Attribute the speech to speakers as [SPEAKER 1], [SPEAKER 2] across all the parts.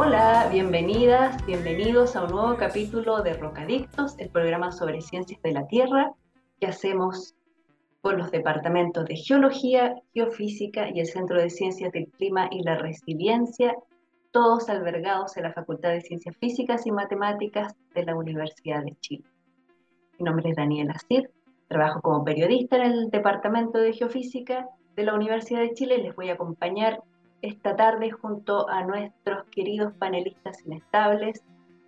[SPEAKER 1] Hola, bienvenidas, bienvenidos a un nuevo capítulo de Rocadictos, el programa sobre ciencias de la Tierra que hacemos por los departamentos de Geología, Geofísica y el Centro de Ciencias del Clima y la Resiliencia, todos albergados en la Facultad de Ciencias Físicas y Matemáticas de la Universidad de Chile. Mi nombre es Daniela Cid, trabajo como periodista en el Departamento de Geofísica de la Universidad de Chile. Les voy a acompañar esta tarde junto a nuestros queridos panelistas inestables,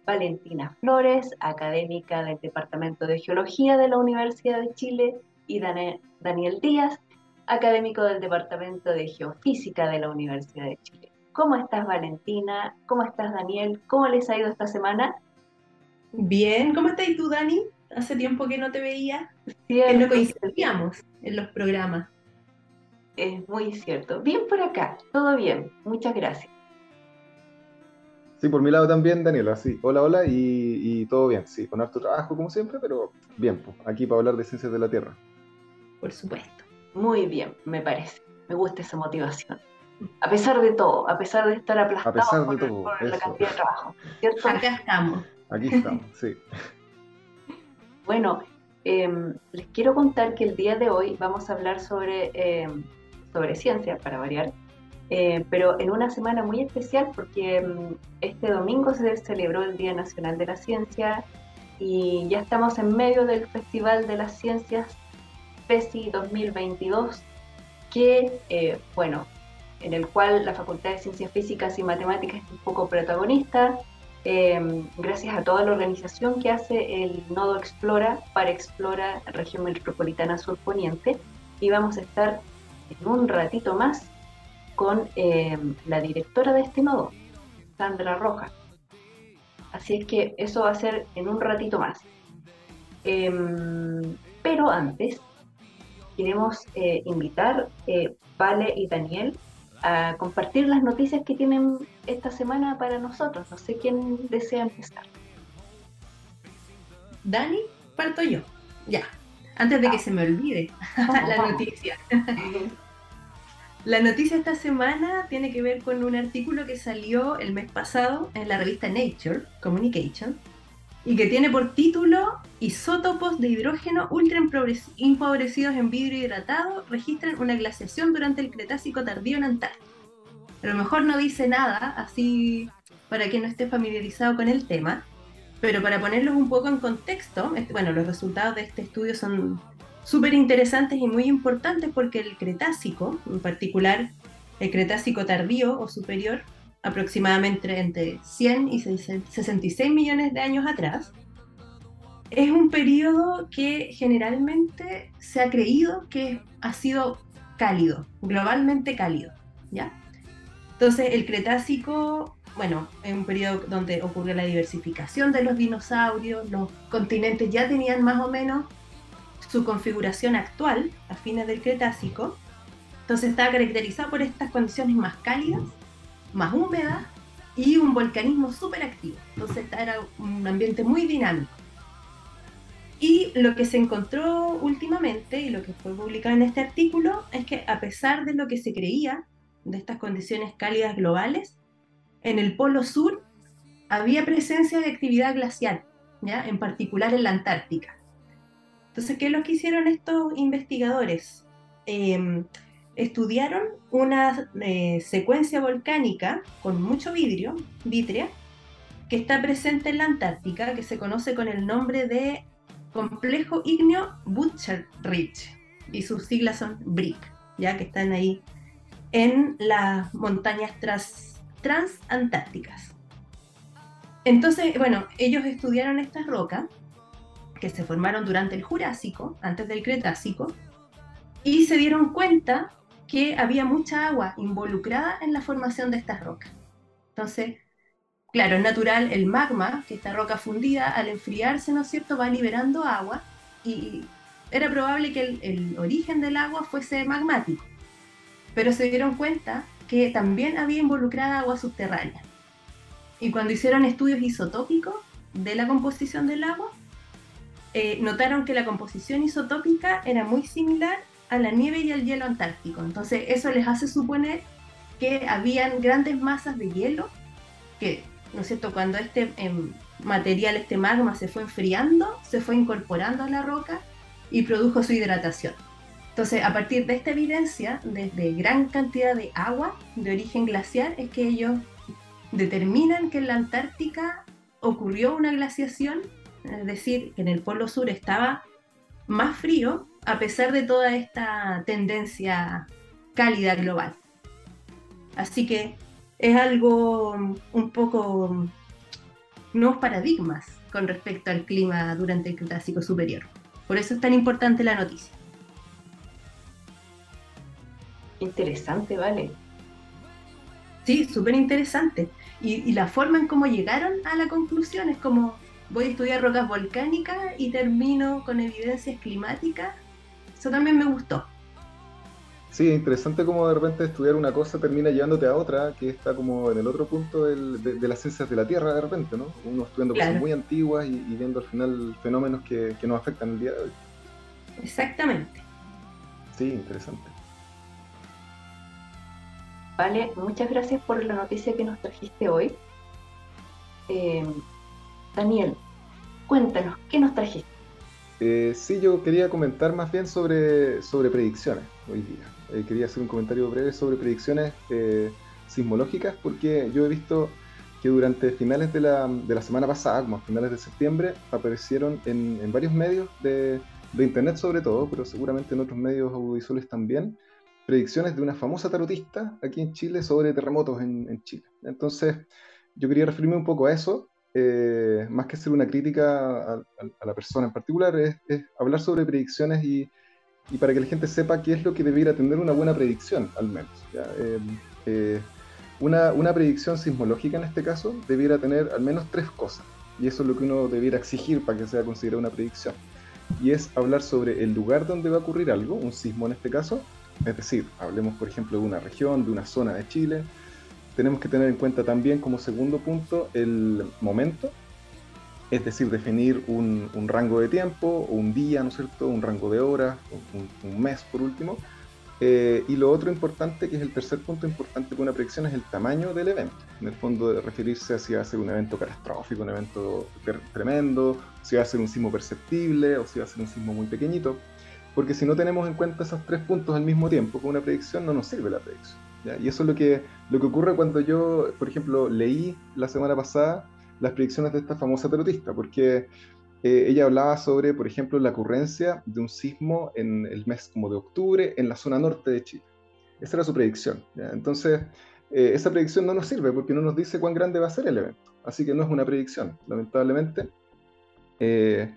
[SPEAKER 1] Valentina Flores, académica del Departamento de Geología de la Universidad de Chile, y Daniel Díaz, académico del Departamento de Geofísica de la Universidad de Chile. ¿Cómo estás, Valentina? ¿Cómo estás, Daniel? ¿Cómo les ha ido esta semana?
[SPEAKER 2] Bien, ¿cómo estás tú, Dani? Hace tiempo que no te veía. Sí, no coincidíamos en los programas
[SPEAKER 1] es muy cierto. Bien por acá, todo bien, muchas gracias.
[SPEAKER 3] Sí, por mi lado también, Daniela, sí. Hola, hola, y, todo bien, sí, con harto trabajo como siempre, pero bien, pues, aquí para hablar de ciencias de la Tierra.
[SPEAKER 2] Por supuesto.
[SPEAKER 1] Muy bien, me parece. Me gusta esa motivación. A pesar de todo, a pesar de estar aplastado a pesar de por, todo, la cantidad de trabajo, ¿cierto?
[SPEAKER 2] Acá estamos.
[SPEAKER 3] Aquí estamos, sí.
[SPEAKER 1] Bueno, em, les quiero contar que el día de hoy vamos a hablar sobre em, sobre ciencia, para variar, eh, pero en una semana muy especial porque mm, este domingo se celebró el Día Nacional de la Ciencia y ya estamos en medio del Festival de las Ciencias PESI 2022, que, eh, bueno, en el cual la Facultad de Ciencias Físicas y Matemáticas es un poco protagonista, eh, gracias a toda la organización que hace el Nodo Explora para Explora Región Metropolitana Sur Poniente, y vamos a estar en un ratito más con eh, la directora de este nodo, Sandra Roja. Así es que eso va a ser en un ratito más. Em, pero antes, queremos eh, invitar eh, Vale y Daniel a compartir las noticias que tienen esta semana para nosotros. No sé quién desea empezar.
[SPEAKER 2] Dani, parto yo. Ya antes de que se me olvide la noticia. La noticia esta semana tiene que ver con un artículo que salió el mes pasado en la revista Nature Communication y que tiene por título Isótopos de hidrógeno ultra empobrecidos en vidrio hidratado registran una glaciación durante el Cretácico tardío en Antártida. A lo mejor no dice nada, así para quien no esté familiarizado con el tema, pero para ponerlos un poco en contexto, bueno, los resultados de este estudio son súper interesantes y muy importantes porque el Cretácico, en particular el Cretácico tardío o superior, aproximadamente entre 100 y 66 millones de años atrás, es un periodo que generalmente se ha creído que ha sido cálido, globalmente cálido, ¿ya? Entonces el Cretácico bueno, en un periodo donde ocurrió la diversificación de los dinosaurios, los continentes ya tenían más o menos su configuración actual a fines del Cretácico, entonces estaba caracterizado por estas condiciones más cálidas, más húmedas y un volcanismo súper activo. Entonces era un ambiente muy dinámico. Y lo que se encontró últimamente y lo que fue publicado en este artículo es que a pesar de lo que se creía de estas condiciones cálidas globales, en el Polo Sur había presencia de actividad glacial, ¿ya? en particular en la Antártica. Entonces, ¿qué es lo que hicieron estos investigadores? Em, estudiaron una eh, secuencia volcánica con mucho vidrio, vitrea, que está presente en la Antártica, que se conoce con el nombre de Complejo Igneo Butcher Ridge, y sus siglas son BRIC, ya que están ahí en las montañas tras transantárticas. Entonces, bueno, ellos estudiaron estas rocas que se formaron durante el Jurásico, antes del Cretácico, y se dieron cuenta que había mucha agua involucrada en la formación de estas rocas. Entonces, claro, es natural, el magma, que esta roca fundida, al enfriarse, ¿no es cierto?, va liberando agua y era probable que el, el origen del agua fuese magmático. Pero se dieron cuenta que también había involucrada agua subterránea. Y cuando hicieron estudios isotópicos de la composición del agua, eh, notaron que la composición isotópica era muy similar a la nieve y al hielo antártico. Entonces eso les hace suponer que habían grandes masas de hielo que, ¿no es cierto?, cuando este em, material, este magma se fue enfriando, se fue incorporando a la roca y produjo su hidratación. Entonces, a partir de esta evidencia, desde gran cantidad de agua de origen glaciar, es que ellos determinan que en la Antártica ocurrió una glaciación, es decir, que en el Polo Sur estaba más frío a pesar de toda esta tendencia cálida global. Así que es algo un poco nuevos paradigmas con respecto al clima durante el Cretácico Superior. Por eso es tan importante la noticia.
[SPEAKER 1] Interesante, vale.
[SPEAKER 2] Sí, súper interesante. Y, la forma en cómo llegaron a la conclusión es como voy a estudiar rocas volcánicas y termino con evidencias climáticas. Eso también me gustó.
[SPEAKER 3] Sí, es interesante cómo de repente estudiar una cosa termina llevándote a otra, que está como en el otro punto de, las ciencias de la Tierra de repente, ¿no? Uno estudiando cosas muy antiguas y, viendo al final fenómenos que, que nos afectan el día de hoy.
[SPEAKER 2] Exactamente.
[SPEAKER 3] Sí, interesante.
[SPEAKER 1] Vale, muchas gracias por la noticia que nos trajiste hoy. Eh, Daniel, cuéntanos, ¿qué nos trajiste?
[SPEAKER 3] Eh, sí, yo quería comentar más bien sobre, sobre predicciones hoy día. Eh, quería hacer un comentario breve sobre predicciones sismológicas porque yo he visto que durante finales de la, de la semana pasada, como a finales de septiembre, aparecieron en, varios medios de, Internet sobre todo, pero seguramente en otros medios audiovisuales también, predicciones de una famosa tarotista aquí en Chile sobre terremotos en, Chile. Entonces, yo quería referirme un poco a eso, eh, más que hacer una crítica a, la persona en particular, es, hablar sobre predicciones y, para que la gente sepa qué es lo que debiera tener una buena predicción, al menos. Eh, eh, una, una, predicción sismológica en este caso debiera tener al menos tres cosas, y eso es lo que uno debiera exigir para que sea considerada una predicción. Y es hablar sobre el lugar donde va a ocurrir algo, un sismo en este caso, es decir, hablemos por ejemplo de una región, de una zona de Chile. Tenemos que tener en cuenta también como segundo punto el momento, es decir, definir un, rango de tiempo, un día, ¿no es cierto?, un rango de horas, un, un mes por último. Eh, y lo otro importante, que es el tercer punto importante para una predicción, es el tamaño del evento. En el fondo, de referirse a si va a ser un evento catastrófico, un evento tremendo, si va a ser un sismo perceptible o si va a ser un sismo muy pequeñito porque si no tenemos en cuenta esos tres puntos al mismo tiempo con una predicción, no nos sirve la predicción. Y eso es lo que, lo que ocurre cuando yo, por ejemplo, leí la semana pasada las predicciones de esta famosa tarotista, porque eh, ella hablaba sobre, por ejemplo, la ocurrencia de un sismo en el mes como de octubre en la zona norte de Chile. Esa era su predicción. Entonces, eh, esa predicción no nos sirve porque no nos dice cuán grande va a ser el evento. Así que no es una predicción, lamentablemente. Eh,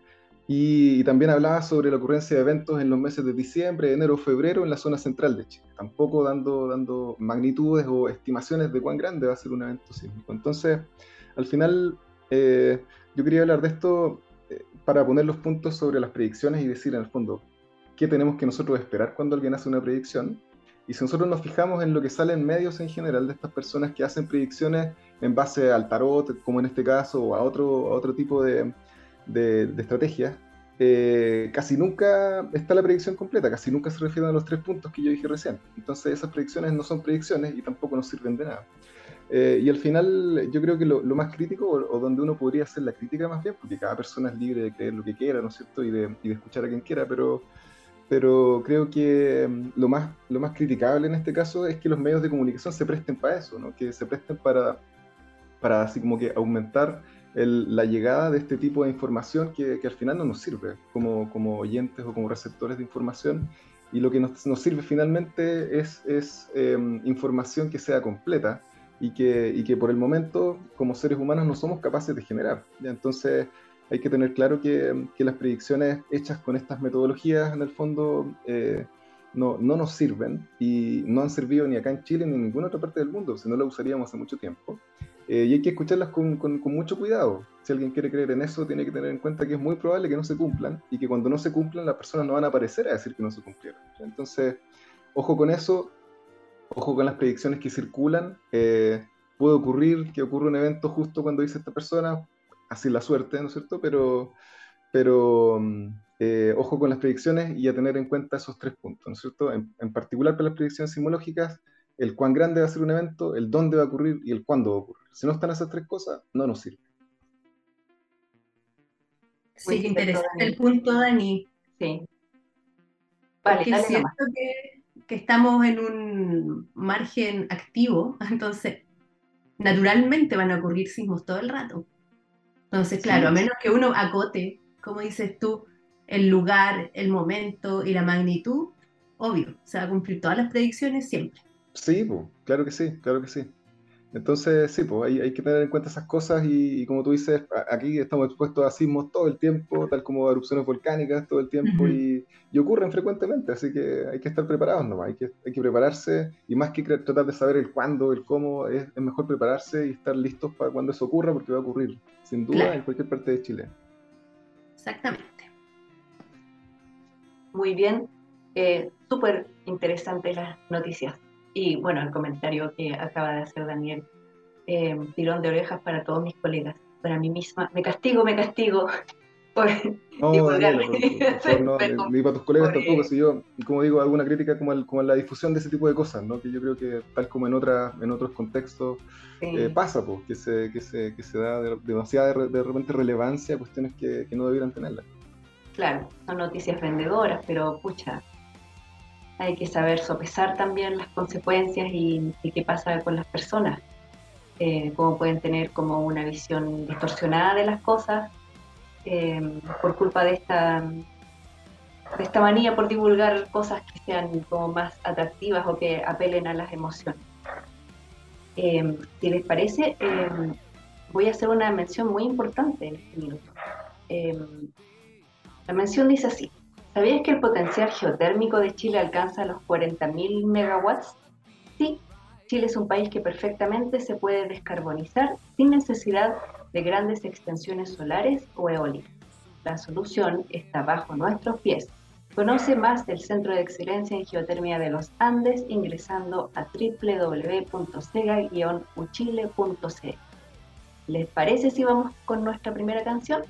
[SPEAKER 3] y, también hablaba sobre la ocurrencia de eventos en los meses de diciembre, enero, febrero en la zona central de Chile, tampoco dando, dando magnitudes o estimaciones de cuán grande va a ser un evento sísmico. Entonces, al final, eh, yo quería hablar de esto eh, para poner los puntos sobre las predicciones y decir en el fondo qué tenemos que nosotros esperar cuando alguien hace una predicción. Y si nosotros nos fijamos en lo que sale en medios en general de estas personas que hacen predicciones en base al tarot, como en este caso, o a otro, a otro tipo de, de, de estrategias, eh, casi nunca está la predicción completa, casi nunca se refieren a los tres puntos que yo dije recién. Entonces esas predicciones no son predicciones y tampoco nos sirven de nada. Eh, y al final yo creo que lo, más crítico, o, donde uno podría hacer la crítica más bien, porque cada persona es libre de creer lo que quiera, ¿no es cierto? Y de, y de escuchar a quien quiera, pero, pero creo que mm, lo más, lo más criticable en este caso es que los medios de comunicación se presten para eso, ¿no? Que se presten para, para así como que aumentar la llegada de este tipo de información que, al final no nos sirve como, como, oyentes o como receptores de información. Y lo que nos, nos sirve finalmente es, es em, información que sea completa y que, y que por el momento como seres humanos no somos capaces de generar. Entonces hay que tener claro que, que, las predicciones hechas con estas metodologías en el fondo eh, no, no, nos sirven y no han servido ni acá en Chile ni en ninguna otra parte del mundo, si no las usaríamos hace mucho tiempo. Eh, y hay que escucharlas con, con, mucho cuidado. Si alguien quiere creer en eso, tiene que tener en cuenta que es muy probable que no se cumplan y que cuando no se cumplan las personas no van a aparecer a decir que no se cumplieron. Entonces, ojo con eso, ojo con las predicciones que circulan. Eh, puede ocurrir que ocurra un evento justo cuando dice esta persona, así la suerte, ¿no es cierto? Pero, pero mm, eh, ojo con las predicciones y a tener en cuenta esos tres puntos, ¿no es cierto? En, en particular para las predicciones sismológicas, el cuán grande va a ser un evento, el dónde va a ocurrir y el cuándo va a ocurrir. Si no están esas tres cosas, no nos sirve.
[SPEAKER 2] Sí, qué interesante el punto, Dani.
[SPEAKER 1] Sí.
[SPEAKER 2] Vale, Porque es cierto que, que, estamos en un margen activo, entonces naturalmente van a ocurrir sismos todo el rato. Entonces, claro, a menos que uno acote, como dices tú, el lugar, el momento y la magnitud, obvio, se va a cumplir todas las predicciones siempre.
[SPEAKER 3] Sí, pues, claro que sí, claro que sí. Entonces, sí, pues hay, hay que tener en cuenta esas cosas y, como tú dices, aquí estamos expuestos a sismos todo el tiempo, tal como erupciones volcánicas todo el tiempo y, ocurren frecuentemente, así que hay que estar preparados nomás, hay que, hay que prepararse y más que tratar de saber el cuándo, el cómo, es, mejor prepararse y estar listos para cuando eso ocurra porque va a ocurrir, sin duda, en cualquier parte de Chile.
[SPEAKER 2] Exactamente.
[SPEAKER 1] Muy bien, eh, súper interesantes las noticias. Y bueno, el comentario que acaba de hacer Daniel, eh, tirón de orejas para todos mis colegas, para mí misma, me castigo, me castigo. Por
[SPEAKER 3] no, Daniel, no, ni para tus colegas tampoco, si yo, como digo, alguna crítica como, como la difusión de ese tipo de cosas, ¿no? que yo creo que tal como en, otra, en otros contextos eh, pasa, pues, que, se, que, se, que se da demasiada de, repente relevancia a cuestiones que, que no debieran tenerla.
[SPEAKER 1] Claro, son noticias vendedoras, pero pucha, hay que saber sopesar también las consecuencias y, qué pasa con las personas, eh, cómo pueden tener como una visión distorsionada de las cosas eh, por culpa de esta, de esta manía por divulgar cosas que sean como más atractivas o que apelen a las emociones. Eh, si les parece, voy a hacer una mención muy importante en este minuto. la mención dice así. ¿Sabías que el potencial geotérmico de Chile alcanza los 40.000 megawatts? Sí, Chile es un país que perfectamente se puede descarbonizar sin necesidad de grandes extensiones solares o eólicas. La solución está bajo nuestros pies. Conoce más del Centro de Excelencia en Geotermia de los Andes ingresando a www.sega-uchile.cl. ¿Les parece si vamos con nuestra primera canción?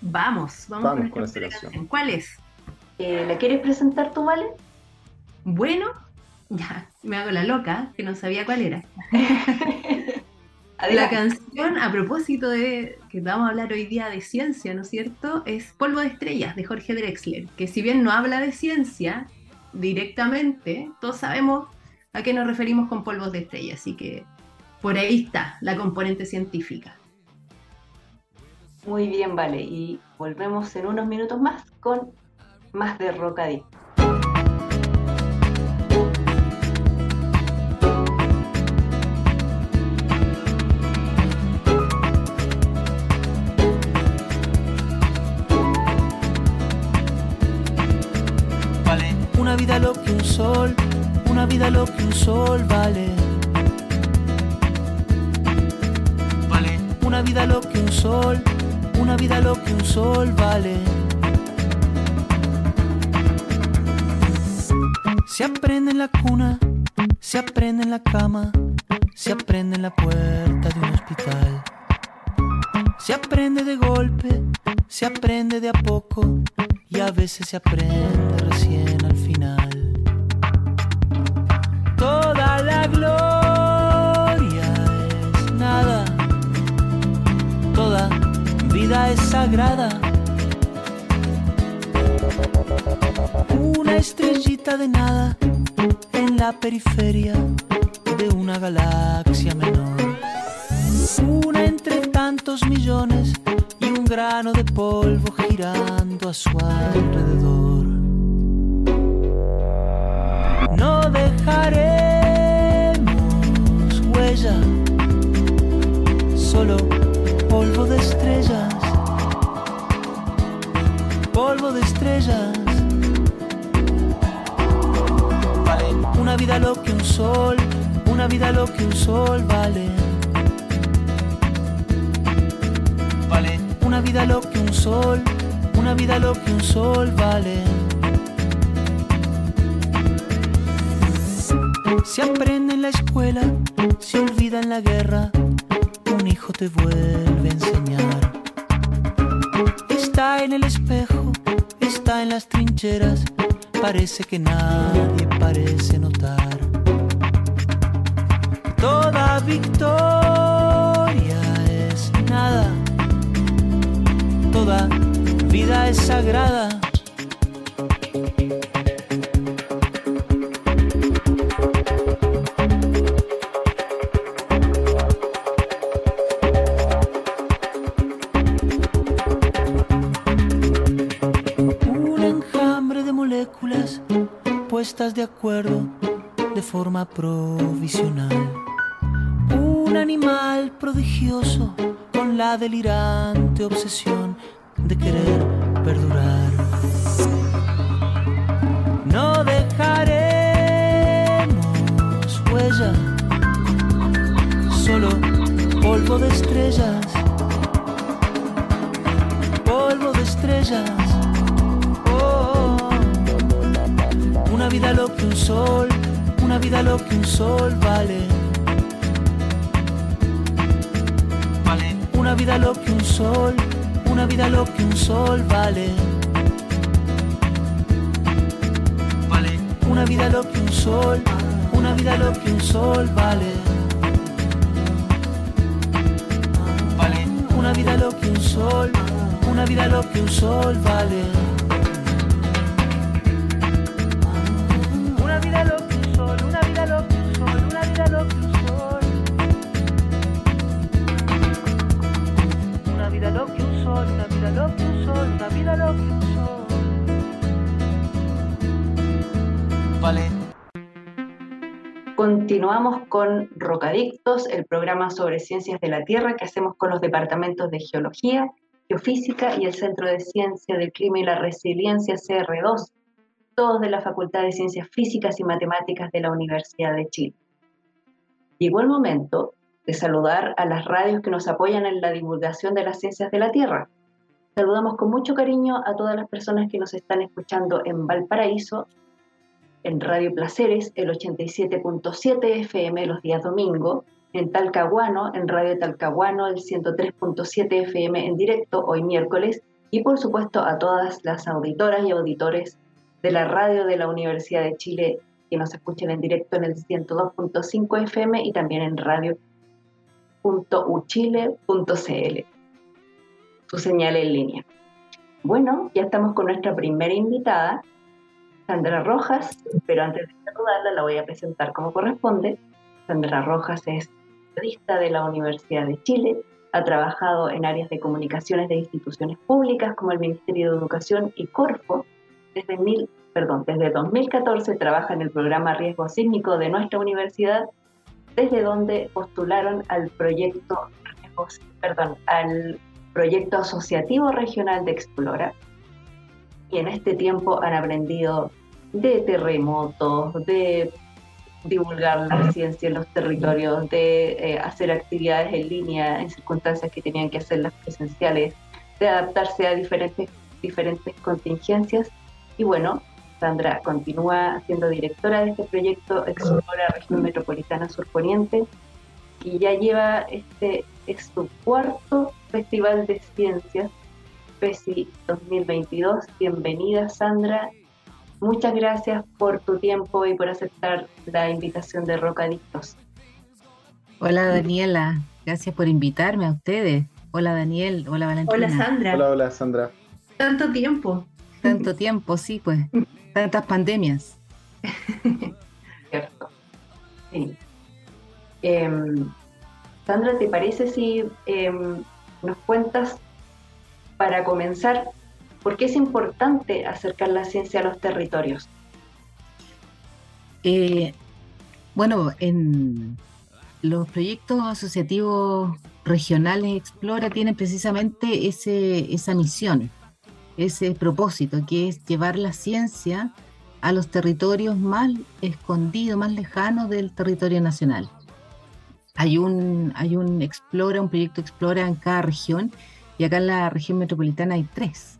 [SPEAKER 2] Vamos, vamos, con, esta canción. ¿Cuál es?
[SPEAKER 1] Eh, ¿La quieres presentar tú, Vale?
[SPEAKER 2] Bueno, ya, me hago la loca, que no sabía cuál era. la canción, a propósito de que vamos a hablar hoy día de ciencia, ¿no es cierto? Es Polvo de Estrellas, de Jorge Drexler, que si bien no habla de ciencia directamente, todos sabemos a qué nos referimos con polvos de estrellas, así que por ahí está la componente científica.
[SPEAKER 1] Muy bien, vale, y volvemos en unos minutos más con más de rocadito.
[SPEAKER 4] Vale, una vida lo que un sol, una vida lo que un sol vale. Vale, una vida lo que un sol, una vida lo que un sol vale. Se aprende en la cuna, se aprende en la cama, se aprende en la puerta de un hospital. Se aprende de golpe, se aprende de a poco y a veces se aprende recién al final. Toda la gloria es nada, toda vida es sagrada una estrellita de nada en la periferia de una galaxia menor. Una entre tantos millones y un grano de polvo girando a su alrededor. No dejaremos huella, solo polvo de estrellas. Polvo de estrellas Una vida lo que un sol, una vida lo que un sol vale. Vale una vida lo que un sol, una vida lo que un sol vale. Se aprende en la escuela, se olvida en la guerra, un hijo te vuelve a enseñar. Está en el espejo, está en las trincheras, parece que nadie parece notar. Toda victoria es nada, toda vida es sagrada. De forma provisional. Un animal prodigioso con la delirante obsesión de querer perdurar. No dejaremos huella, solo polvo de estrellas, polvo de estrellas. Vida lo que un sol, una vida lo que un sol vale. Vale. Una vida lo que un sol, una vida lo que un sol vale. Vale. Una vida lo que un sol, una vida lo que un sol vale. Vale. Una vida lo que un sol, una vida lo que un sol vale.
[SPEAKER 1] Continuamos con Rocadictos, el programa sobre ciencias de la Tierra que hacemos con los departamentos de Geología, Geofísica y el Centro de Ciencia del Clima y la Resiliencia CR2, todos de la Facultad de Ciencias Físicas y Matemáticas de la Universidad de Chile. Llegó el momento de saludar a las radios que nos apoyan en la divulgación de las ciencias de la Tierra. Saludamos con mucho cariño a todas las personas que nos están escuchando en Valparaíso, en Radio Placeres, el 87.7 FM los días domingo, en Talcahuano, en Radio Talcahuano, el 103.7 FM en directo hoy miércoles, y por supuesto a todas las auditoras y auditores de la radio de la Universidad de Chile que nos escuchen en directo en el 102.5 FM y también en radio.uchile.cl su señal en línea. Bueno, ya estamos con nuestra primera invitada, Sandra Rojas, pero antes de saludarla la voy a presentar como corresponde. Sandra Rojas es periodista de la Universidad de Chile, ha trabajado en áreas de comunicaciones de instituciones públicas como el Ministerio de Educación y Corfo. Desde, mil, perdón, desde 2014 trabaja en el programa Riesgo Sísmico de nuestra universidad, desde donde postularon al proyecto, perdón, al proyecto asociativo regional de Explora. Y en este tiempo han aprendido de terremotos, de divulgar la ciencia en los territorios, de eh, hacer actividades en línea en circunstancias que tenían que hacer las presenciales, de adaptarse a diferentes, diferentes contingencias. Y bueno, Sandra continúa siendo directora de este proyecto Explora Región Metropolitana Surponiente y ya lleva este es su cuarto Festival de Ciencias, FESI 2022. Bienvenida, Sandra. Muchas gracias por tu tiempo y por aceptar la invitación de Rocadictos.
[SPEAKER 5] Hola, Daniela. Gracias por invitarme a ustedes. Hola, Daniel. Hola, Valentina.
[SPEAKER 2] Hola, Sandra.
[SPEAKER 3] Hola, hola, Sandra.
[SPEAKER 2] Tanto tiempo.
[SPEAKER 5] Tanto tiempo, sí, pues. Tantas pandemias.
[SPEAKER 1] Cierto. Sí. Em, Sandra, ¿te parece si em, nos cuentas, para comenzar, por qué es importante acercar la ciencia a los territorios.
[SPEAKER 5] Eh, bueno, en los proyectos asociativos regionales Explora tienen precisamente ese, esa misión, ese propósito, que es llevar la ciencia a los territorios más escondidos, más lejanos del territorio nacional. Hay un, hay un Explora, un proyecto Explora en cada región y acá en la región metropolitana hay tres.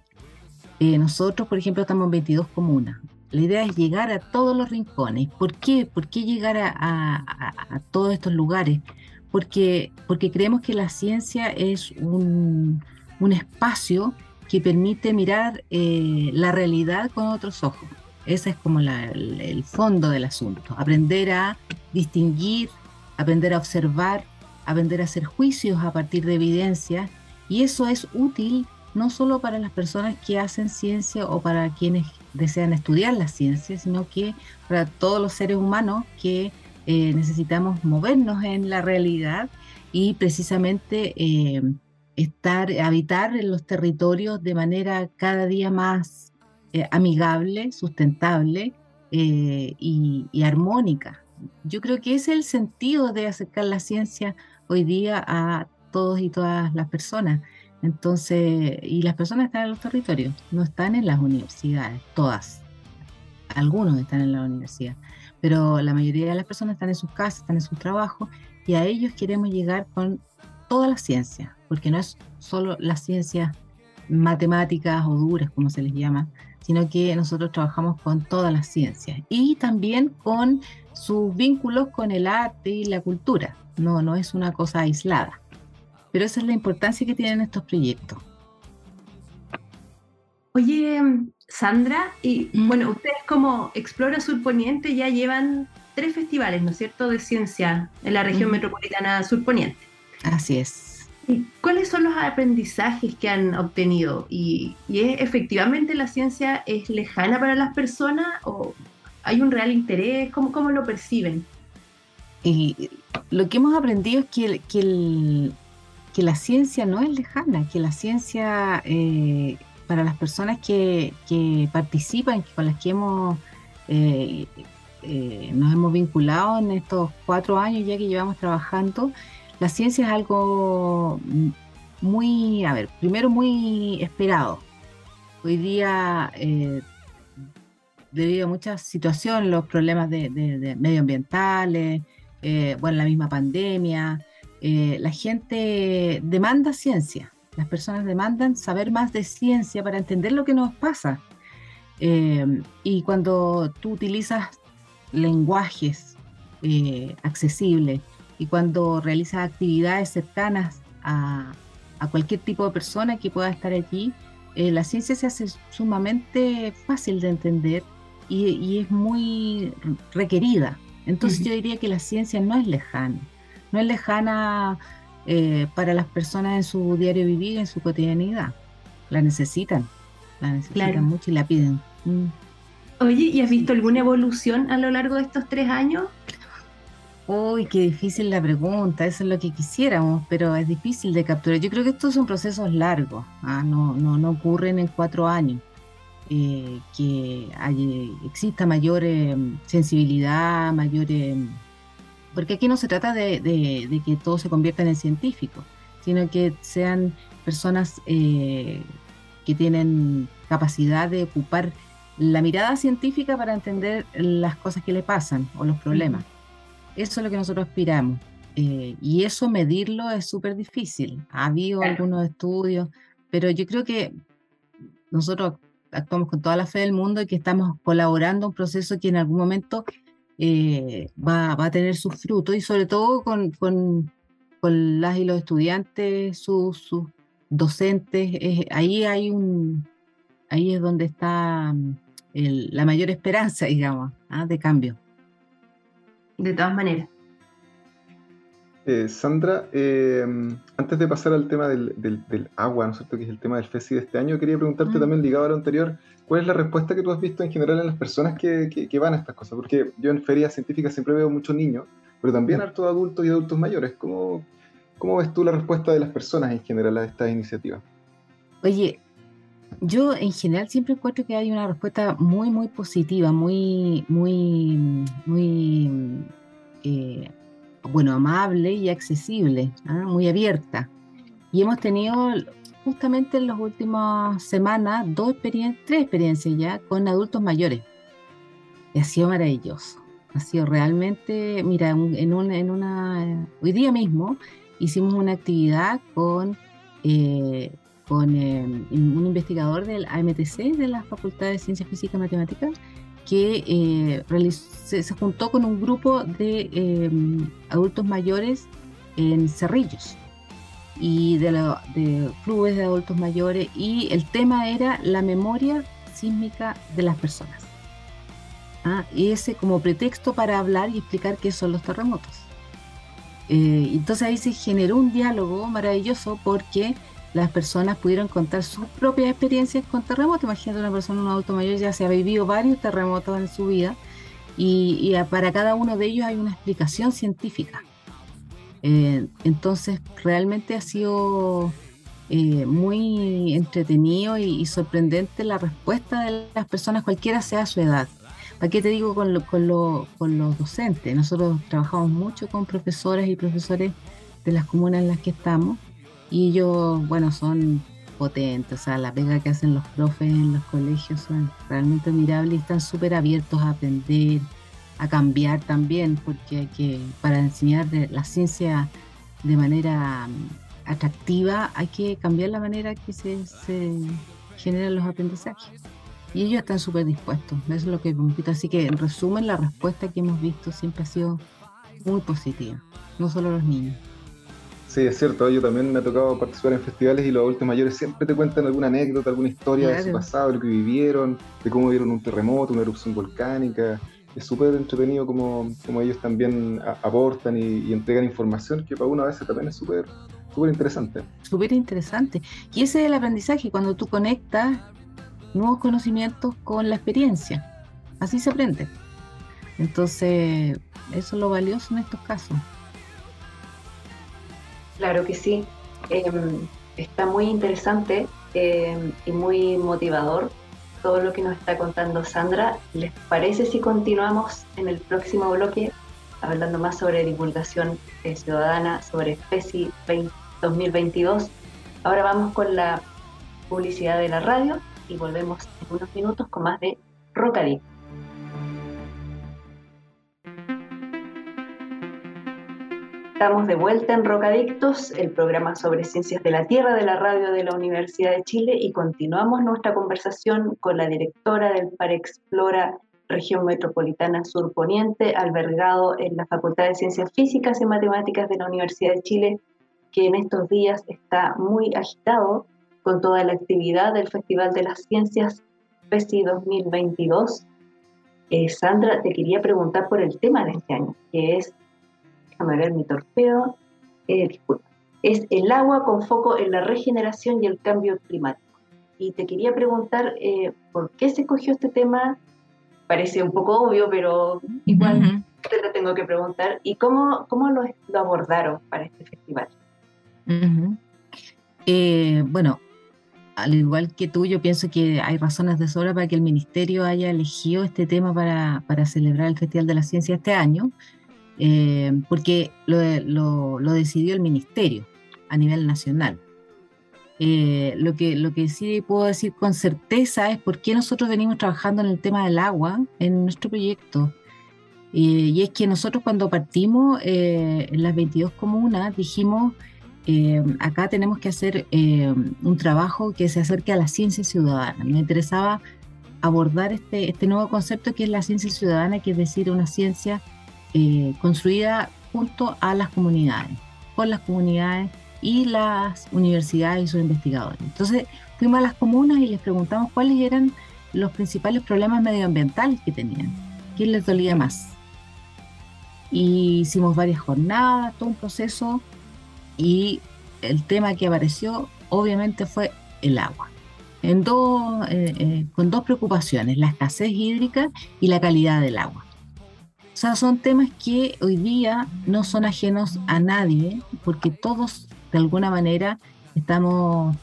[SPEAKER 5] Eh, nosotros, por ejemplo, estamos en 22 comunas. La idea es llegar a todos los rincones. ¿Por qué? ¿Por qué llegar a, todos estos lugares? Porque, porque creemos que la ciencia es un, un espacio que permite mirar eh, la realidad con otros ojos. Ese es como el, fondo del asunto. Aprender a distinguir, aprender a observar, aprender a hacer juicios a partir de evidencia. Y eso es útil no solo para las personas que hacen ciencia o para quienes desean estudiar la ciencia, sino que para todos los seres humanos que eh, necesitamos movernos en la realidad y precisamente eh, estar, habitar en los territorios de manera cada día más eh, amigable, sustentable eh, y, armónica. Yo creo que ese es el sentido de acercar la ciencia hoy día a todos y todas las personas. Entonces, y las personas están en los territorios, no están en las universidades, todas. Algunos están en la universidad, pero la mayoría de las personas están en sus casas, están en sus trabajos, y a ellos queremos llegar con toda la ciencia, porque no es solo las ciencias matemáticas o duras, como se les llama, sino que nosotros trabajamos con todas las ciencias y también con sus vínculos con el arte y la cultura. No, no es una cosa aislada. Pero esa es la importancia que tienen estos proyectos.
[SPEAKER 2] Oye, Sandra, y mm. bueno, ustedes como Explora Surponiente ya llevan tres festivales, ¿no es cierto?, de ciencia en la región metropolitana surponiente.
[SPEAKER 5] Así es.
[SPEAKER 2] ¿Cuáles son los aprendizajes que han obtenido? ¿Y, efectivamente la ciencia es lejana para las personas o hay un real interés? ¿Cómo, cómo lo perciben?
[SPEAKER 5] Lo que hemos aprendido es que, que, que la ciencia no es lejana, que la ciencia eh, para las personas que, que, participan, con las que hemos, eh, eh, nos hemos vinculado en estos cuatro años ya que llevamos trabajando, la ciencia es algo muy, a ver, primero muy esperado. Hoy día, eh, debido a muchas situaciones, los problemas de, medioambientales, eh, bueno, la misma pandemia, eh, la gente demanda ciencia. Las personas demandan saber más de ciencia para entender lo que nos pasa. y cuando tú utilizas lenguajes accesibles, y cuando realiza actividades cercanas a, cualquier tipo de persona que pueda estar allí, eh, la ciencia se hace sumamente fácil de entender y, es muy requerida. Entonces yo diría que la ciencia no es lejana, no es lejana eh, para las personas en su diario vivir, en su cotidianidad. La necesitan, la necesitan mucho y la piden. Mm.
[SPEAKER 2] Oye, ¿y has visto alguna evolución a lo largo de estos tres años?
[SPEAKER 5] Uy, qué difícil la pregunta, eso es lo que quisiéramos, pero es difícil de capturar. Yo creo que estos son procesos largos, ¿ah? no, no, no, ocurren en cuatro años. Eh, que exista mayor eh, sensibilidad, mayor... Eh, porque aquí no se trata de, que todos se conviertan en científicos, sino que sean personas que tienen capacidad de ocupar la mirada científica para entender las cosas que le pasan o los problemas. Eso es lo que nosotros aspiramos. Eh, y eso medirlo es súper difícil. Ha habido algunos estudios, pero yo creo que nosotros actuamos con toda la fe del mundo y que estamos colaborando en un proceso que en algún momento eh, va, a tener sus frutos y sobre todo con, con, con las y los estudiantes, sus, docentes. ahí hay un, ahí es donde está mm, la mayor esperanza, digamos, ¿ah? de cambio
[SPEAKER 2] de todas maneras.
[SPEAKER 3] Eh, Sandra, eh, antes de pasar al tema del, agua, ¿no es cierto? Que es el tema del FESI de este año, quería preguntarte mm. también, ligado a lo anterior, ¿cuál es la respuesta que tú has visto en general en las personas que, van a estas cosas? Porque yo en ferias científicas siempre veo muchos niños, pero también harto adultos y adultos mayores. ¿Cómo, ¿Cómo ves tú la respuesta de las personas en general a estas iniciativas?
[SPEAKER 5] Oye, yo en general siempre encuentro que hay una respuesta muy, muy positiva, muy, muy, muy, eh, bueno, amable y accesible, ¿ah? muy abierta. Y hemos tenido justamente en las últimas semanas dos experiencias, tres experiencias ya con adultos mayores. Y ha sido maravilloso. Ha sido realmente, mira, en, una, en una, hoy día mismo hicimos una actividad con eh, con eh, un investigador del AMTC, de la Facultad de Ciencias Físicas y Matemáticas, que eh, se, juntó con un grupo de em, adultos mayores en Cerrillos y de, de, clubes de adultos mayores y el tema era la memoria sísmica de las personas. ¿ah? y ese como pretexto para hablar y explicar qué son los terremotos. Eh, entonces ahí se generó un diálogo maravilloso porque las personas pudieron contar sus propias experiencias con terremotos. Imagínate una persona, un adulto mayor, ya se ha vivido varios terremotos en su vida y, para cada uno de ellos hay una explicación científica. Eh, entonces, realmente ha sido eh, muy entretenido y, sorprendente la respuesta de las personas, cualquiera sea su edad. ¿Para qué te digo con, con, con los docentes? Nosotros trabajamos mucho con profesoras y profesores de las comunas en las que estamos ellos, bueno, son potentes, o sea, la pega que hacen los profes en los colegios son realmente admirables y están súper abiertos a aprender, a cambiar también, porque hay que, para enseñar la ciencia de manera mm, atractiva, hay que cambiar la manera que se, se generan los aprendizajes. Y ellos están súper dispuestos, eso es lo que invito. Así que, en resumen, la respuesta que hemos visto siempre ha sido muy positiva, no solo los niños.
[SPEAKER 3] Sí, es cierto, yo también me ha tocado participar en festivales y los adultos mayores siempre te cuentan alguna anécdota, alguna historia de su pasado, de lo que vivieron, de cómo vieron un terremoto, una erupción volcánica. Es súper entretenido como, como ellos también aportan y, entregan información que para uno a veces también es súper súper interesante.
[SPEAKER 5] Súper interesante. Y ese es el aprendizaje, cuando tú conectas nuevos conocimientos con la experiencia. Así se aprende. Entonces, eso es lo valioso en estos casos.
[SPEAKER 1] Claro que sí. Em, está muy interesante em, y muy motivador todo lo que nos está contando Sandra. ¿Les parece si continuamos en el próximo bloque hablando más sobre divulgación eh, ciudadana, sobre FESI 2022? Ahora vamos con la publicidad de la radio y volvemos en unos minutos con más de Rocadicto. Estamos de vuelta en Rocadictos, el programa sobre ciencias de la Tierra de la radio de la Universidad de Chile y continuamos nuestra conversación con la directora del Explora Región Metropolitana Sur Poniente, albergado en la Facultad de Ciencias Físicas y Matemáticas de la Universidad de Chile, que en estos días está muy agitado con toda la actividad del Festival de las Ciencias FESI 2022. Eh, Sandra, te quería preguntar por el tema de este año, que es déjame ver mi torpedo, eh, disculpa, es el agua con foco en la regeneración y el cambio climático. Y te quería preguntar eh, por qué se escogió este tema, parece un poco obvio, pero igual te lo tengo que preguntar, y cómo, cómo lo, abordaron para este festival.
[SPEAKER 5] Eh, bueno, al igual que tú, yo pienso que hay razones de sobra para que el ministerio haya elegido este tema para, para celebrar el Festival de la Ciencia este año. Eh, porque lo, decidió el ministerio a nivel nacional. Eh, lo, que, lo que sí puedo decir con certeza es por qué nosotros venimos trabajando en el tema del agua en nuestro proyecto. Eh, y es que nosotros cuando partimos en las 22 comunas dijimos, acá tenemos que hacer un trabajo que se acerque a la ciencia ciudadana. Me interesaba abordar este, este nuevo concepto que es la ciencia ciudadana, que es decir, una ciencia eh, construida junto a las comunidades, con las comunidades y las universidades y sus investigadores. Entonces fuimos a las comunas y les preguntamos cuáles eran los principales problemas medioambientales que tenían, quién les dolía más. Y hicimos varias jornadas, todo un proceso y el tema que apareció obviamente fue el agua. En eh, eh, con dos preocupaciones, la escasez hídrica y la calidad del agua. O sea, son temas que hoy día no son ajenos a nadie, porque todos de alguna manera estamos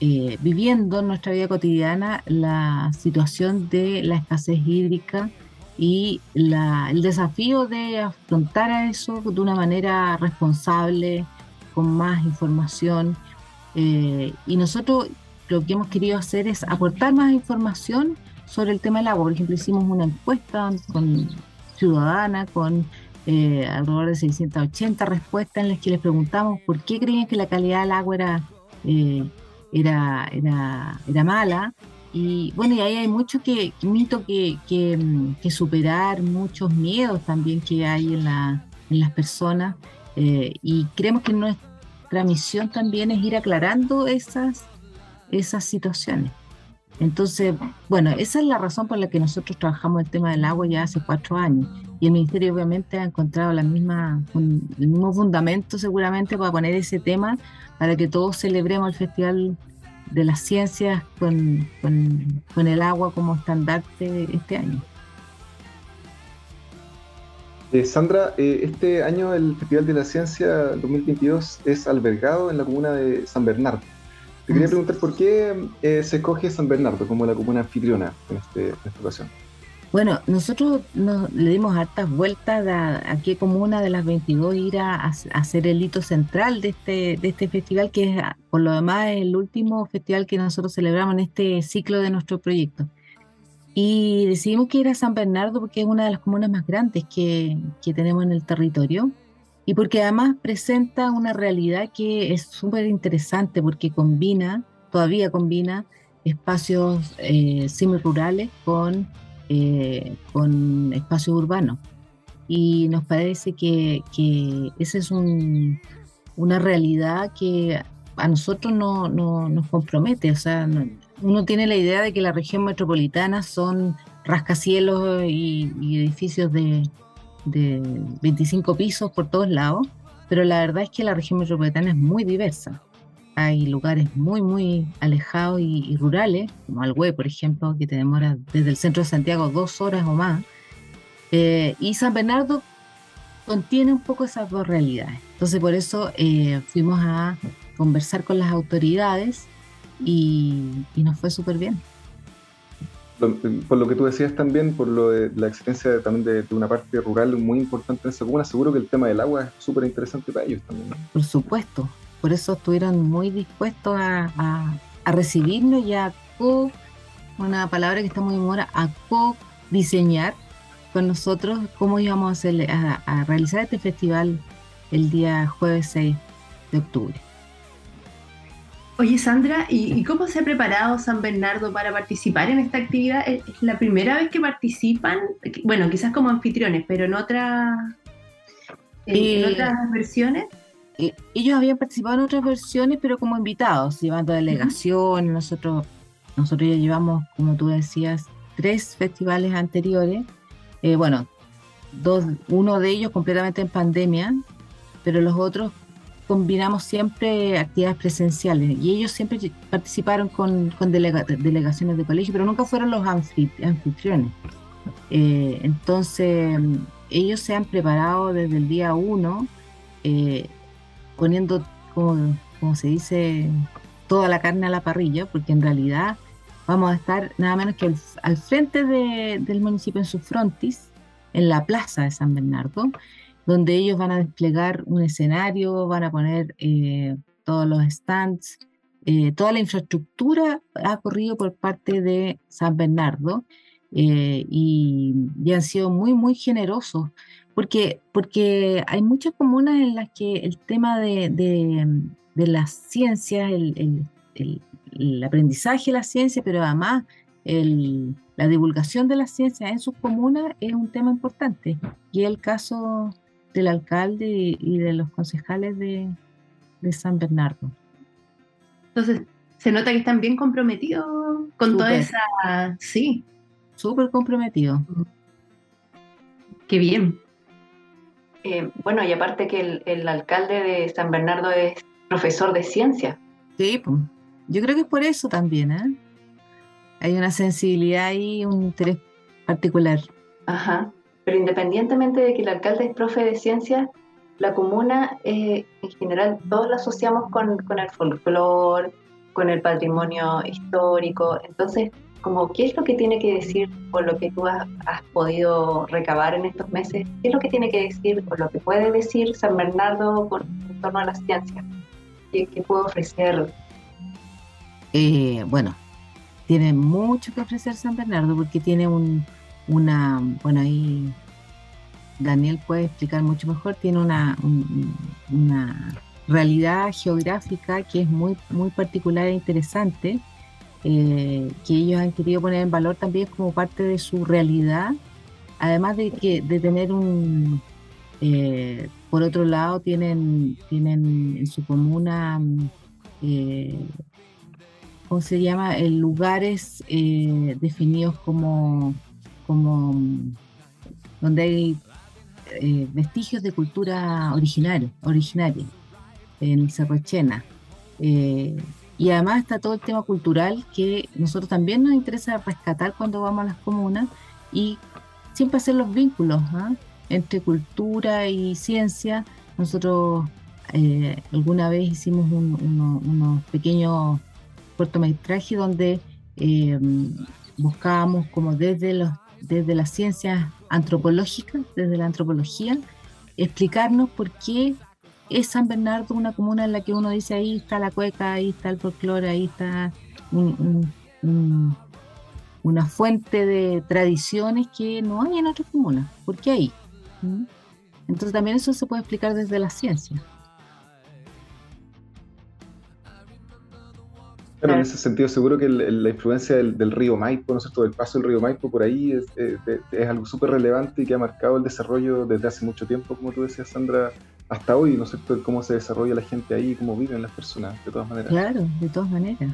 [SPEAKER 5] eh, viviendo en nuestra vida cotidiana la situación de la escasez hídrica y el desafío de afrontar a eso de una manera responsable, con más información. Eh, y nosotros lo que hemos querido hacer es aportar más información sobre el tema del agua. Por ejemplo, hicimos una encuesta con ciudadana con eh, alrededor de 680 respuestas en las que les preguntamos por qué creían que la calidad del agua era eh, era, era, era mala. Y bueno, y ahí hay mucho que, mito que, que, superar, muchos miedos también que hay en, la, en las personas. Eh, y creemos que nuestra misión también es ir aclarando esas, esas situaciones. Entonces, bueno, esa es la razón por la que nosotros trabajamos el tema del agua ya hace cuatro años. Y el Ministerio obviamente ha encontrado la misma, el mismo fundamento seguramente para poner ese tema para que todos celebremos el Festival de las Ciencias con, el agua como estandarte este año.
[SPEAKER 3] Eh, Sandra, eh, este año el Festival de la Ciencia 2022 es albergado en la comuna de San Bernardo. Te quería preguntar por qué eh, se escoge San Bernardo como la comuna anfitriona en, este, esta ocasión.
[SPEAKER 5] Bueno, nosotros le dimos hartas vueltas a, a, qué comuna de las 22 ir a, hacer el hito central de este, de este festival, que es por lo demás el último festival que nosotros celebramos en este ciclo de nuestro proyecto. Y decidimos que ir a San Bernardo porque es una de las comunas más grandes que, que tenemos en el territorio y porque además presenta una realidad que es súper interesante porque combina, todavía combina espacios eh, semi-rurales con, eh, con espacios urbanos. Y nos parece que, que esa es un, una realidad que a nosotros no, no, nos compromete. O sea, uno tiene la idea de que la región metropolitana son rascacielos y edificios de, de 25 pisos por todos lados, pero la verdad es que la región metropolitana es muy diversa. Hay lugares muy, muy alejados y, rurales, como Algüe, por ejemplo, que te demora desde el centro de Santiago dos horas o más. Eh, y San Bernardo contiene un poco esas dos realidades. Entonces, por eso eh, fuimos a conversar con las autoridades y, y nos fue súper bien
[SPEAKER 3] por lo que tú decías también, por lo de la existencia también de, una parte rural muy importante en esa seguro que el tema del agua es súper interesante para ellos también.
[SPEAKER 5] Por supuesto, por eso estuvieron muy dispuestos a, recibirnos y a co, una palabra que está muy de moda, a co-diseñar con nosotros cómo íbamos a, hacer, a realizar este festival el día jueves 6 de octubre.
[SPEAKER 2] Oye, Sandra, ¿y, cómo se ha preparado San Bernardo para participar en esta actividad? ¿Es la primera vez que participan? Bueno, quizás como anfitriones, pero en, otra, en, eh, otras versiones.
[SPEAKER 5] Eh, ellos habían participado en otras versiones, pero como invitados, llevando delegación. Nosotros, nosotros ya llevamos, como tú decías, tres festivales anteriores. Eh, bueno, dos, uno de ellos completamente en pandemia, pero los otros combinamos siempre actividades presenciales y ellos siempre participaron con, delegaciones de colegio, pero nunca fueron los anfitriones. Eh, entonces, ellos se han preparado desde el día uno, eh, poniendo, como, como, se dice, toda la carne a la parrilla, porque en realidad vamos a estar nada menos que al, frente del municipio en su frontis, en la plaza de San Bernardo, donde ellos van a desplegar un escenario, van a poner eh, todos los stands, eh, toda la infraestructura ha corrido por parte de San Bernardo eh, y, han sido muy, muy generosos, porque, porque hay muchas comunas en las que el tema de, de, las ciencias, el, el, el, aprendizaje de la ciencia, pero además la divulgación de la ciencia en sus comunas es un tema importante. Y el caso del alcalde y de los concejales de, San Bernardo.
[SPEAKER 2] Entonces, se nota que están bien comprometidos con toda esa... Sí.
[SPEAKER 5] Súper comprometidos.
[SPEAKER 2] Qué bien.
[SPEAKER 1] Eh, bueno, y aparte que el, alcalde de San Bernardo es profesor de ciencia.
[SPEAKER 5] Sí, pues. yo creo que es por eso también, ¿eh? Hay una sensibilidad y un interés particular.
[SPEAKER 1] Ajá. Pero independientemente de que el alcalde es profe de ciencias, la comuna eh, en general todos la asociamos con, con el folclore, con el patrimonio histórico. Entonces, como, ¿qué es lo que tiene que decir por lo que tú has, podido recabar en estos meses? ¿Qué es lo que tiene que decir o lo que puede decir San Bernardo con, en torno a la ciencia? ¿Qué, puede ofrecer?
[SPEAKER 5] Eh, bueno, tiene mucho que ofrecer San Bernardo porque tiene un, una, bueno, ahí Daniel puede explicar mucho mejor, tiene una, una realidad geográfica que es muy, muy particular e interesante, eh, que ellos han querido poner en valor también como parte de su realidad, además de, que, de tener un, eh, por otro lado, tienen, tienen en su comuna, eh, ¿cómo se llama? lugares definidos como, como donde hay vestigios de cultura originaria, originaria en Cerro Chena. Y además está todo el tema cultural que nosotros también nos interesa rescatar cuando vamos a las comunas y siempre hacer los vínculos ¿ah? entre cultura y ciencia. Nosotros eh, alguna vez hicimos unos pequeños cortometrajes donde eh, buscábamos como desde, los, desde las ciencias antropológicas, desde la antropología, explicarnos por qué es San Bernardo una comuna en la que uno dice ahí está la cueca, ahí está el folclore, ahí está una fuente de tradiciones que no hay en otras comunas. ¿Por qué ahí? ¿Mm? Entonces también eso se puede explicar desde la ciencia.
[SPEAKER 3] Bueno, en ese sentido, seguro que la influencia del, río Maipo, ¿no es cierto?, del paso del río Maipo por ahí es, es algo súper relevante y que ha marcado el desarrollo desde hace mucho tiempo, como tú decías, Sandra, hasta hoy, ¿no es cierto?, cómo se desarrolla la gente ahí, cómo viven las personas, de todas maneras.
[SPEAKER 5] Claro, de todas maneras.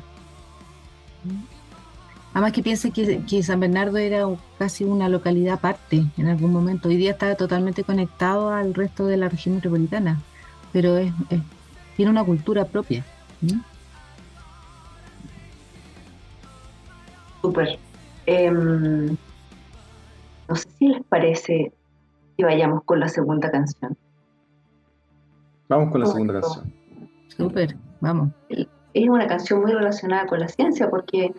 [SPEAKER 5] Además que piense que, San Bernardo era casi una localidad aparte en algún momento. Hoy día está totalmente conectado al resto de la región metropolitana, pero es, tiene una cultura propia.
[SPEAKER 6] Súper. Em, no sé si les parece que vayamos con la segunda canción.
[SPEAKER 3] Vamos con la segunda canción.
[SPEAKER 5] Súper, vamos.
[SPEAKER 6] Es una canción muy relacionada con la ciencia porque,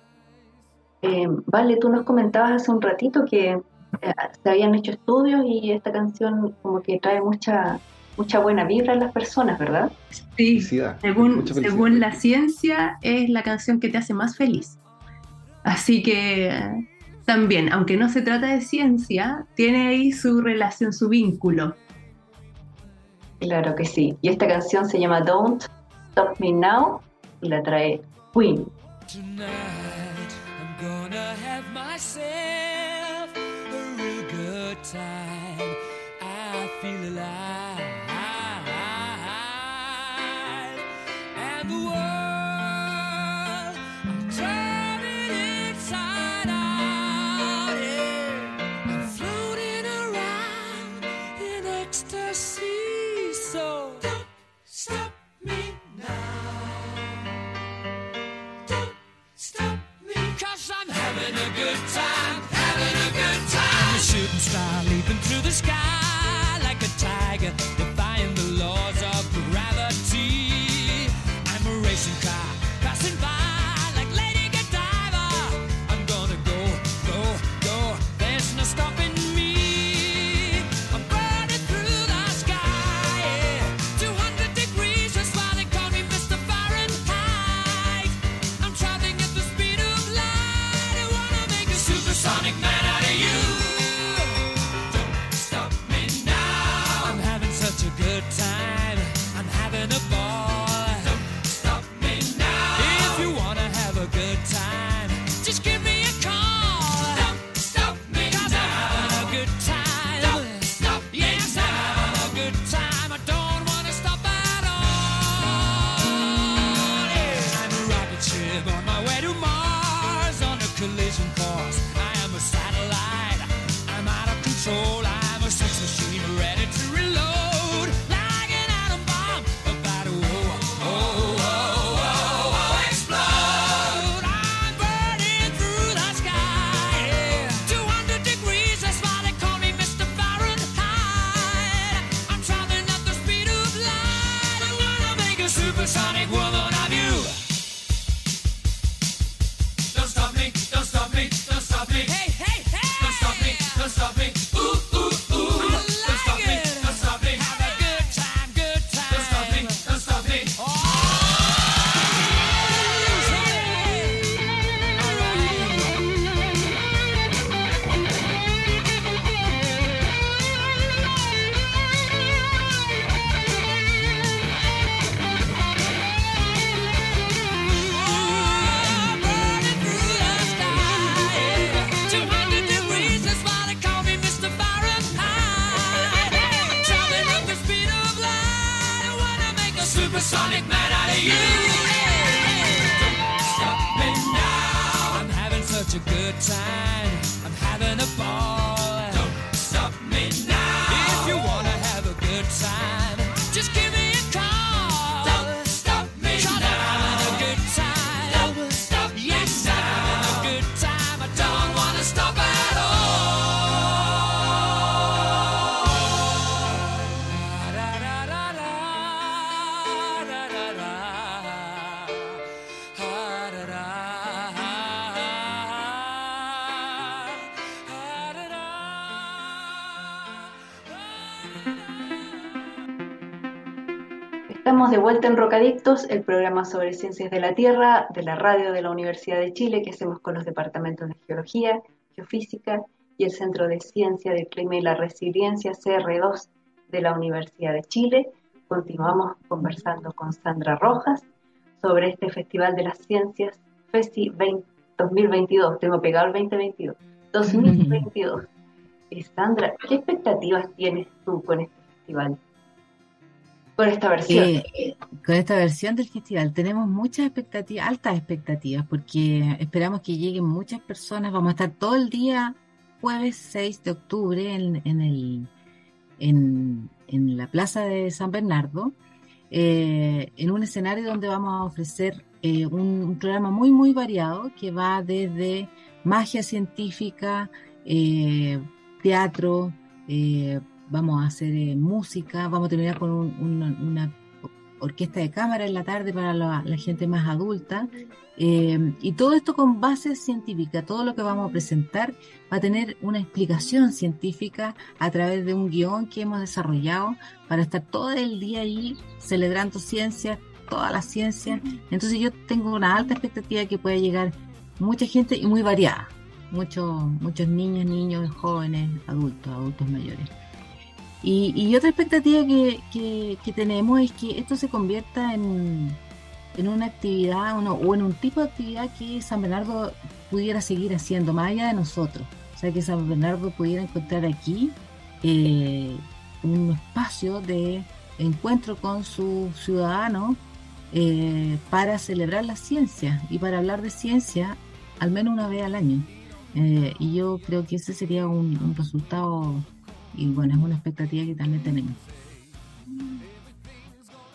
[SPEAKER 6] eh, Vale, tú nos comentabas hace un ratito que eh, se habían hecho estudios y esta canción como que trae mucha mucha buena vibra en las personas, ¿verdad?
[SPEAKER 2] Sí, según, según la ciencia es la canción que te hace más feliz. Así que también, aunque no se trata de ciencia, tiene ahí su relación, su vínculo.
[SPEAKER 6] Claro que sí. Y esta canción se llama Don't Stop Me Now y la trae Queen. Tonight
[SPEAKER 1] vuelta en Rocadictos, el programa sobre ciencias de la Tierra de la radio de la Universidad de Chile que hacemos con los departamentos de Geología, Geofísica y el Centro de Ciencia del Clima y la Resiliencia CR2 de la Universidad de Chile. Continuamos conversando con Sandra Rojas sobre este Festival de las Ciencias FESI 20 2022. Tengo pegado el 2022. 2022. Y Sandra, ¿qué expectativas tienes tú con este festival? Con esta versión.
[SPEAKER 5] Eh, con esta versión del festival tenemos muchas expectativas, altas expectativas, porque esperamos que lleguen muchas personas. Vamos a estar todo el día, jueves 6 de octubre, en, en el, en, en la Plaza de San Bernardo, eh, en un escenario donde vamos a ofrecer eh, un, un programa muy, muy variado que va desde magia científica, teatro, vamos a hacer eh, música, vamos a terminar con un- una, orquesta de cámara en la tarde para la, gente más adulta. eh, y todo esto con base científica, todo lo que vamos a presentar va a tener una explicación científica a través de un guion que hemos desarrollado para estar todo el día ahí celebrando ciencia, toda la ciencia. Entonces yo tengo una alta expectativa que pueda llegar mucha gente y muy variada. Muchos, muchos niños, niños, jóvenes, adultos, adultos mayores. Y, y otra expectativa que, que- que tenemos es que esto se convierta en, una actividad uno- o en un tipo de actividad que San Bernardo pudiera seguir haciendo, más allá de nosotros. O sea, que San Bernardo pudiera encontrar aquí eh, un espacio de encuentro con sus ciudadanos eh, para celebrar la ciencia y para hablar de ciencia al menos una vez al año. Eh, y yo creo que ese sería un, un resultado, y bueno, es una expectativa que también tenemos.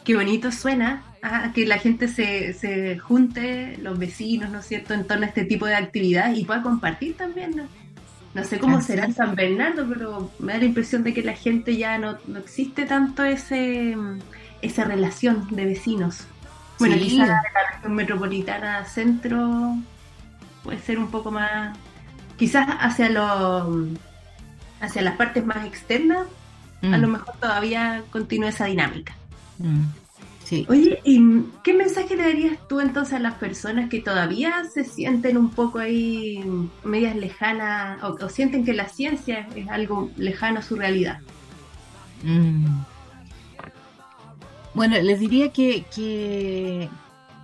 [SPEAKER 2] Qué bonito suena ah, que la gente se, se junte, los vecinos, ¿no es cierto?, en torno a este tipo de actividad y pueda compartir también. ¿no? No sé cómo
[SPEAKER 5] Así
[SPEAKER 2] será en. San Bernardo, pero me da la impresión de que la gente ya no, no existe tanto ese, esa relación de vecinos. Bueno,
[SPEAKER 5] Sí.
[SPEAKER 2] quizás la región metropolitana centro puede ser un poco más, quizás hacia los hacia las partes más externas, a
[SPEAKER 5] Mm,
[SPEAKER 2] lo mejor todavía continúa esa dinámica.
[SPEAKER 5] mm, sí.
[SPEAKER 2] Oye, ¿y qué mensaje le darías tú entonces a las personas que todavía se sienten un poco ahí medias lejanas o, o sienten que la ciencia es algo lejano a su realidad?
[SPEAKER 5] Mm. Bueno, les diría que, que,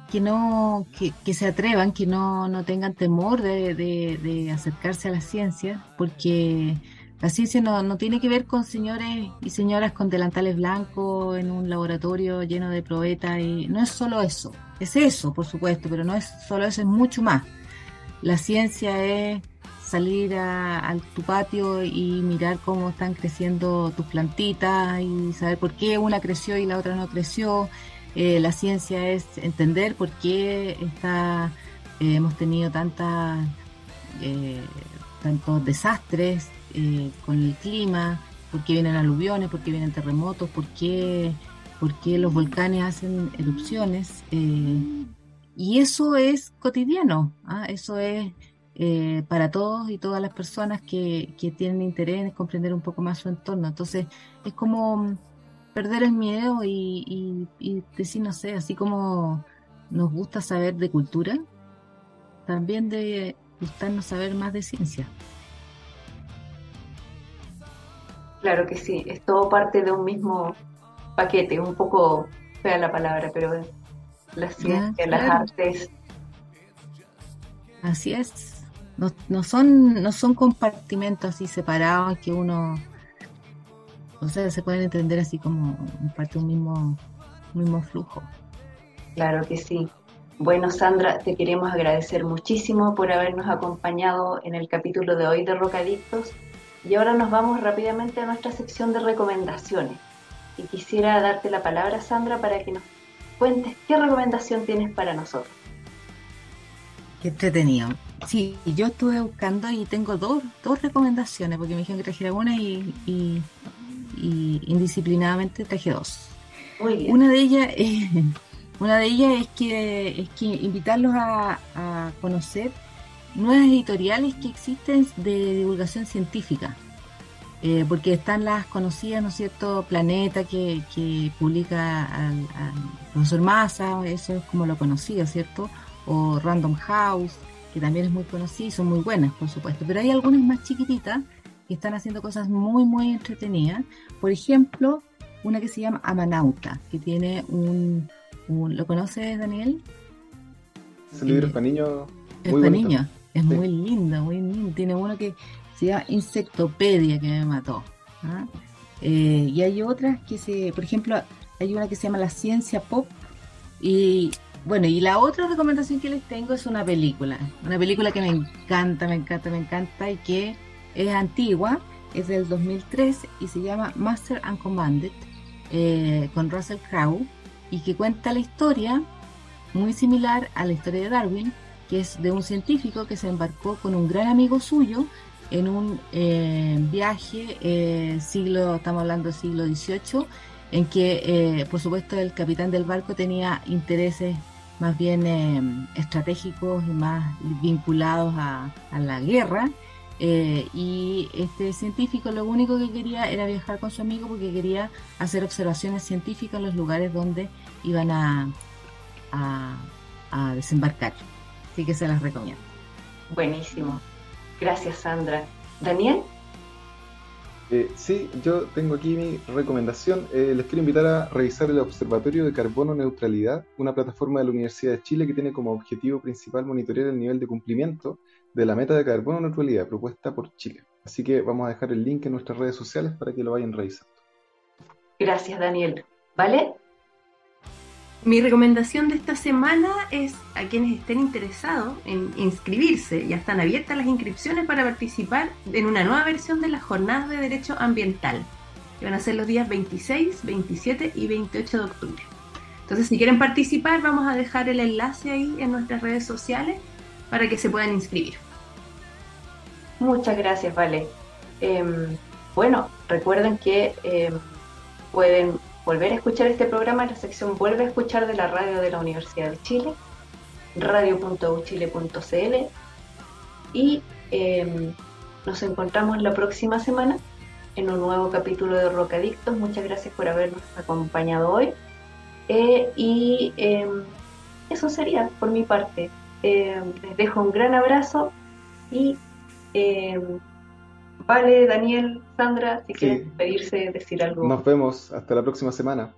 [SPEAKER 5] que no, que, que se atrevan, que no, no tengan temor de, de- de acercarse a la ciencia, porque la ciencia no, tiene que ver con señores y señoras con delantales blancos en un laboratorio lleno de probetas, y no es solo eso, es eso, por supuesto, pero no es solo eso, es mucho más. La ciencia es salir a, tu patio y mirar cómo están creciendo tus plantitas y saber por qué una creció y la otra no creció. Eh, la ciencia es entender por qué está, eh, hemos tenido tantas, eh, tantos desastres eh, con el clima, por qué vienen aluviones, por qué vienen terremotos, por qué, por qué los volcanes hacen erupciones. eh, y eso es cotidiano, ¿ah? eso es eh, para todos y todas las personas que, que tienen interés en comprender un poco más su entorno. Entonces, es como perder el miedo y, y- y decir, no sé, así como nos gusta saber de cultura, también de gustarnos saber más de ciencia.
[SPEAKER 1] Claro que sí, es todo parte de un mismo paquete, un poco fea la palabra, pero la ciencia, las
[SPEAKER 5] claro.
[SPEAKER 1] artes,
[SPEAKER 5] Así es. No, no son, no son compartimentos así separados que uno, o sea, se pueden entender así como parte de un mismo, mismo flujo.
[SPEAKER 1] Claro que sí. Bueno, Sandra, te queremos agradecer muchísimo por habernos acompañado en el capítulo de hoy de Rocadictos. Y ahora nos vamos rápidamente a nuestra sección de recomendaciones. Y quisiera darte la palabra, Sandra, para que nos cuentes qué recomendación tienes para nosotros.
[SPEAKER 5] Qué entretenido. Sí, yo estuve buscando y tengo dos, dos recomendaciones, porque me dijeron que trajera una y, y, indisciplinadamente traje dos.
[SPEAKER 1] Muy bien.
[SPEAKER 5] Una de ellas es, una de ellas es que, es que invitarlos a, conocer nuevas editoriales que existen de divulgación científica. Eh, porque están las conocidas, ¿no es cierto?, Planeta, que, que publica al, profesor Massa, eso es como lo conocido, ¿cierto? O Random House, que también es muy conocida y son muy buenas, por supuesto. Pero hay algunas más chiquititas que están haciendo cosas muy, muy entretenidas. Por ejemplo, una que se llama Amanauta, que tiene un... ¿Lo conoces, Daniel?
[SPEAKER 3] Es un libro eh, para niños.
[SPEAKER 5] Es para niños. Es muy lindo, muy lindo. Tiene uno que se llama Insectopedia, que me mató. ¿ah? Eh, y hay otras que se... Por ejemplo, hay una que se llama La Ciencia Pop y bueno, y la otra recomendación que les tengo es una película. Una película que me encanta, me encanta, me encanta y que es antigua, es del 2003 y se llama Master and Commanded eh, con Russell Crowe y que cuenta la historia muy similar a la historia de Darwin, que es de un científico que se embarcó con un gran amigo suyo en un eh, viaje eh, siglo, estamos hablando del siglo XVIII, en que por supuesto el capitán del barco tenía intereses más bien eh, estratégicos y más vinculados a, la guerra. Eh, y este científico lo único que quería era viajar con su amigo porque quería hacer observaciones científicas en los lugares donde iban a desembarcar. Así que se las recomiendo.
[SPEAKER 1] Buenísimo. Gracias, Sandra. Daniel.
[SPEAKER 3] Eh, sí, yo tengo aquí mi recomendación. Eh, les quiero invitar a revisar el Observatorio de Carbono Neutralidad, una plataforma de la Universidad de Chile que tiene como objetivo principal monitorear el nivel de cumplimiento de la meta de carbono neutralidad propuesta por Chile. Así que vamos a dejar el link en nuestras redes sociales para que lo vayan revisando.
[SPEAKER 1] Gracias, Daniel. ¿Vale?
[SPEAKER 2] Mi recomendación de esta semana es a quienes estén interesados en inscribirse, ya están abiertas las inscripciones para participar en una nueva versión de las jornadas de Derecho Ambiental, que van a ser los días 26, 27 y 28 de octubre. Entonces, si quieren participar, vamos a dejar el enlace ahí en nuestras redes sociales para que se puedan inscribir.
[SPEAKER 1] Muchas gracias, Vale. Em, bueno, recuerden que em, pueden volver a escuchar este programa en la sección Vuelve a escuchar de la radio de la Universidad de Chile, radio.uchile.cl y em, nos encontramos la próxima semana en un nuevo capítulo de Rocadictos. Muchas gracias por habernos acompañado hoy. Eh, y em, eso sería por mi parte. Em, les dejo un gran abrazo y Vale, Daniel, Sandra, si quieren pedirse, decir algo.
[SPEAKER 3] Nos vemos, hasta la próxima semana.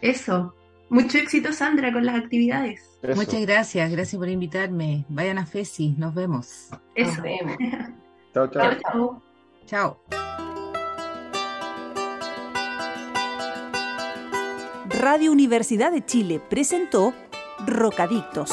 [SPEAKER 2] Eso. Mucho éxito, Sandra, con las actividades.
[SPEAKER 5] Muchas gracias, gracias por invitarme. Vayan a FESI, nos vemos.
[SPEAKER 1] Eso. Nos vemos.
[SPEAKER 3] chao, chao. Chao.
[SPEAKER 5] Chao.
[SPEAKER 7] Radio Universidad de Chile presentó Rocadictos